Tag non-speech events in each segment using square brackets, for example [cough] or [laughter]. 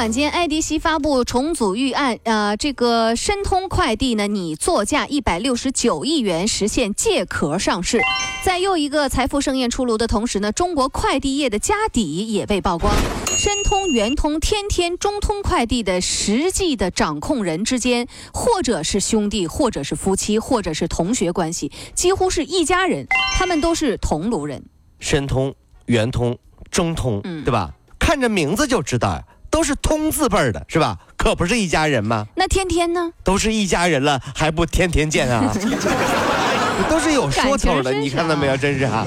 晚间，爱迪西发布重组预案，呃，这个申通快递呢，拟作价一百六十九亿元实现借壳上市。在又一个财富盛宴出炉的同时呢，中国快递业的家底也被曝光。申通、圆通、天天、中通快递的实际的掌控人之间，或者是兄弟，或者是夫妻，或者是同学关系，几乎是一家人。他们都是同路人。申通、圆通、中通，嗯对吧？看着名字就知道呀，都是通字辈儿的，是吧？可不是一家人吗？那天天呢？都是一家人了，还不天天见啊？[laughs] 都是有说头的，你看到没有？真是啊！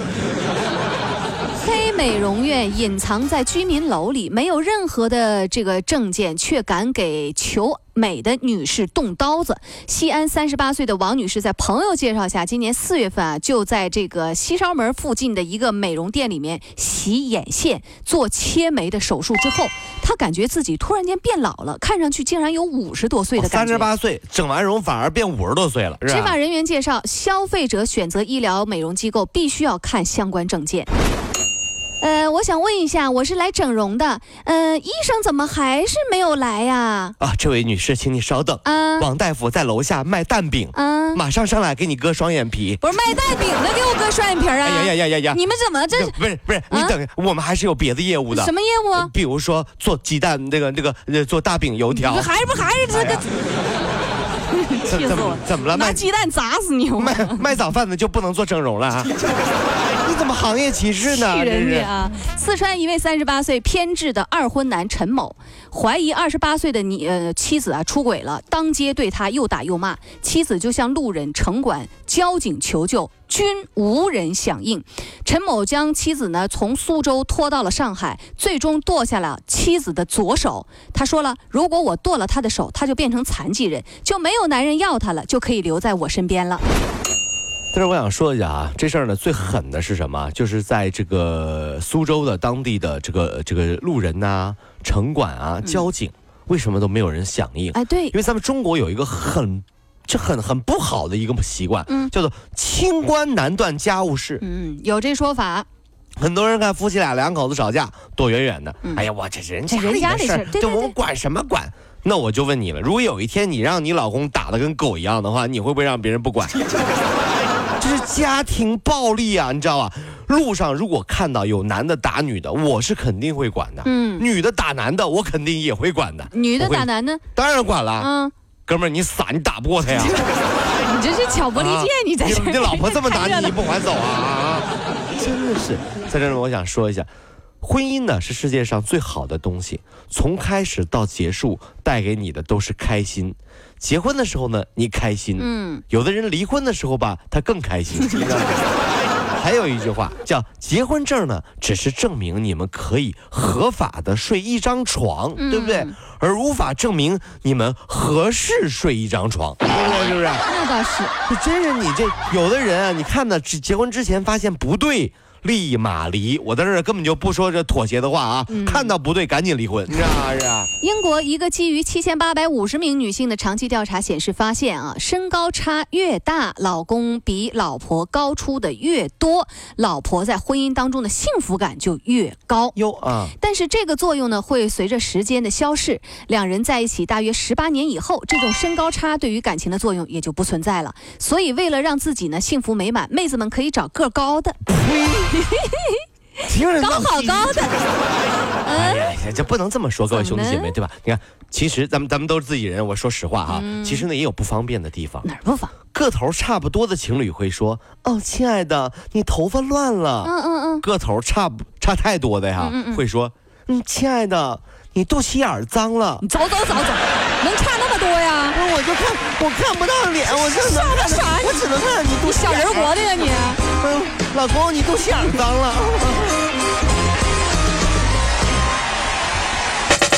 黑美容院隐藏在居民楼里，没有任何的这个证件，却敢给求美的女士动刀子。西安三十八岁的王女士在朋友介绍下，今年四月份啊，就在这个西稍门附近的一个美容店里面洗眼线、做切眉的手术之后，她感觉自己突然间变老了，看上去竟然有五十多岁的感觉。三十八岁整完容反而变五十多岁了，执法人员介绍，消费者选择医疗美容机构必须要看相关证件。呃，我想问一下，我是来整容的，呃，医生怎么还是没有来呀？啊，这位女士，请你稍等。啊王大夫在楼下卖蛋饼，啊，马上上来给你割双眼皮。不是卖蛋饼的，给我割双眼皮啊！哎呀呀呀呀呀！你们怎么这是不是不是，你啊等，我们还是有别的业务的。什么业务啊？比如说做鸡蛋那个那个呃做大饼油条你，还是不还是这个？怎怎么气死我了！怎么了？卖拿鸡蛋砸死你！卖卖早饭的就不能做整容了啊？[laughs] 你怎么行业歧视呢？气人家啊！四川一位三十八岁偏执的二婚男陈某，怀疑二十八岁的你呃妻子啊出轨了，当街对他又打又骂，妻子就向路人、城管、交警求救，均无人响应。陈某将妻子呢从苏州拖到了上海，最终剁下了妻子的左手。他说了，如果我剁了他的手，他就变成残疾人，就没有男人要他了，就可以留在我身边了。但是我想说一下啊，这事儿呢最狠的是什么？就是在这个苏州的当地的这个这个路人呐、城管啊、交警，为什么都没有人响应？哎，对因，为咱们中国有一个很。这很很不好的一个习惯，嗯叫做清官难断家务事。嗯，有这说法。很多人看夫妻俩两口子吵架，躲远远的。嗯哎呀，我这人家里的人家的事儿事儿，这对对对我管什么管？那我就问你了，如果有一天你让你老公打得跟狗一样的话，你会不会让别人不管？[laughs] 这是家庭暴力啊，你知道吧？路上如果看到有男的打女的，我是肯定会管的。嗯，女的打男的，我肯定也会管的。女的打男的，当然管了，嗯，哥们儿，你傻，你打不过他呀。[laughs] 你这是挑拨离间，你在这儿你你老婆这么打你，[laughs] 你不还走啊？真的是，在这里我想说一下，婚姻呢是世界上最好的东西，从开始到结束带给你的都是开心。结婚的时候呢，你开心，嗯，有的人离婚的时候吧，他更开心。[laughs] 还有一句话叫“结婚证呢，只是证明你们可以合法的睡一张床，对不对嗯？而无法证明你们合适睡一张床，对不对？是不是？那倒是。这真是你这有的人啊，你看呢，只结婚之前发现不对，立马离。我在这儿根本就不说这妥协的话啊，看到不对赶紧离婚，是啊是啊。英国一个基于七千八百五十名女性的长期调查显示，发现啊，身高差越大，老公比老婆高出的越多，老婆在婚姻当中的幸福感就越高。哟啊，但是这个作用呢，会随着时间的消逝，两人在一起大约十八年以后，这种身高差对于感情的作用也就不存在了。所以，为了让自己呢幸福美满，妹子们可以找个高的，[laughs] 听着高好高的。[laughs] 哎呀，这不能这么说，各位兄弟姐妹，对吧？你看，其实咱们咱们都是自己人，我说实话哈，其实呢也有不方便的地方。哪儿不方？个头差不多的情侣会说：“哦，亲爱的，你头发乱了。嗯嗯嗯，个头差不差太多的呀，会说：“嗯，亲爱的，你肚脐眼脏了。你走走走走，能差那么多呀？不是，我就看我看不到脸，我就能看啥我只能看到你肚脐小人国的呀你？嗯，老公，你肚脐眼脏了。[laughs]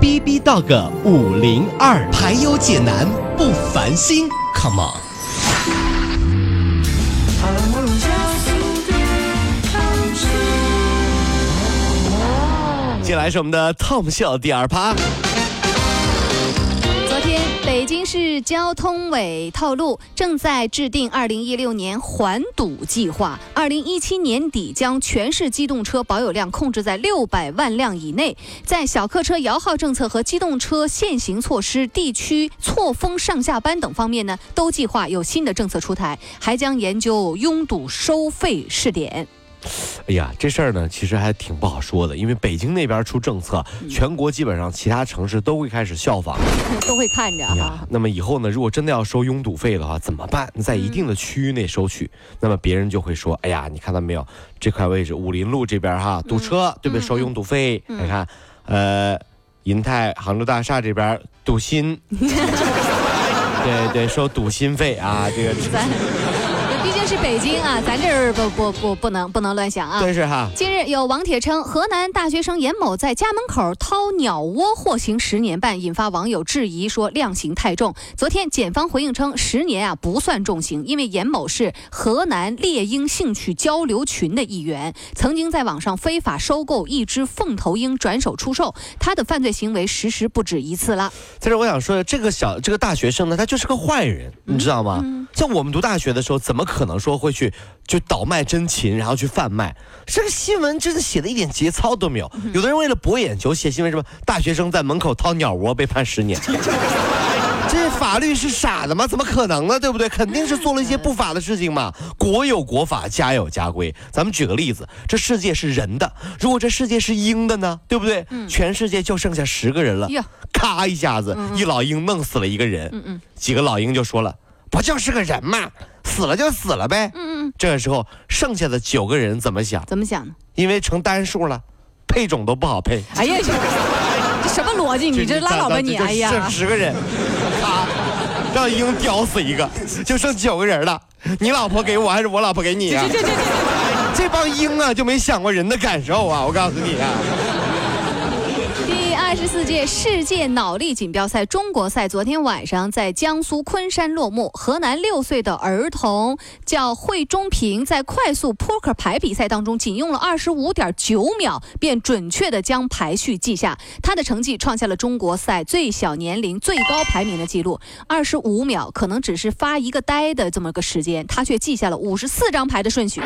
B B Dog 五零二，排忧解难不烦心，Come on。接下来是我们的 Tom 笑第二趴。北京市交通委透露，正在制定2016年环堵计划，2017年底将全市机动车保有量控制在600万辆以内。在小客车摇号政策和机动车限行措施、地区错峰上下班等方面呢，都计划有新的政策出台，还将研究拥堵收费试点。哎呀，这事儿呢，其实还挺不好说的，因为北京那边出政策，全国基本上其他城市都会开始效仿。[laughs] 都会看着啊，，那么以后呢，如果真的要收拥堵费的话，怎么办？在一定的区域内收取，那么别人就会说，哎呀，你看到没有，这块位置武林路这边哈堵车，对不对？收拥堵费，你看，呃，银泰杭州大厦这边堵心，[laughs] 对对，收堵心费啊，这个 [laughs] 是北京啊，咱这儿不不不不能不能乱想啊。真是哈。近日有网帖称，河南大学生严某在家门口掏鸟窝获刑十年半，引发网友质疑说量刑太重。昨天检方回应称，十年啊不算重刑，因为严某是河南猎鹰兴趣交流群的一员，曾经在网上非法收购一只凤头鹰转手出售，他的犯罪行为实施不止一次了。在这我想说的，这个小这个大学生呢，他就是个坏人，你知道吗？像我们读大学的时候，怎么可能说会去就倒卖真琴，然后去贩卖？这个新闻真的写的一点节操都没有。有的人为了博眼球写新闻，什么大学生在门口掏鸟窝被判十年。[laughs] 这法律是傻的吗？怎么可能呢？对不对？肯定是做了一些不法的事情嘛。国有国法，家有家规。咱们举个例子，这世界是人的，如果这世界是鹰的呢？对不对？全世界就剩下十个人了。呀咔一下子，一老鹰弄死了一个人。嗯嗯几个老鹰就说了：“不就是个人嘛，死了就死了呗。”嗯嗯，这个时候，剩下的九个人怎么想？怎么想呢？因为成单数了，配种都不好配。哎呀，这这什么逻辑？你这拉倒吧你！哎呀剩，十个人，啊，让鹰叼死一个，就剩九个人了。你老婆给我还是我老婆给你啊？这这这这。这帮鹰啊，就没想过人的感受啊！我告诉你啊。第二十四届世界脑力锦标赛中国赛昨天晚上在江苏昆山落幕。河南六岁的儿童叫惠中平，在快速扑克牌比赛当中，仅用了二十五点九秒便准确的将排序记下，他的成绩创下了中国赛最小年龄最高排名的记录。二十五秒可能只是发一个呆的这么个时间，他却记下了五十四张牌的顺序。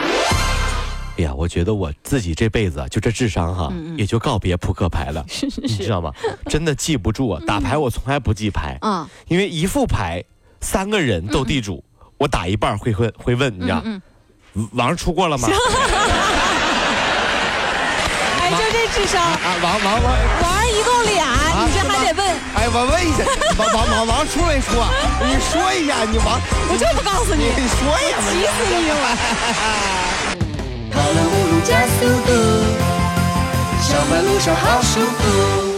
哎呀，我觉得我自己这辈子啊，就这智商哈，也就告别扑克牌了，[laughs] 是是你知道吗？真的记不住啊！打牌我从来不记牌，啊，因为一副牌三个人斗地主，我打一半会问会问，你知道，嗯网上出过了吗？[laughs] 哎，就这智商，啊，王王王，王一共俩，你这还得问，哎，我问一下，[laughs] 王王王王出没出啊？你说一下，你王，我就不告诉你，你说呀，急死你了。加速度，上班路上好舒服。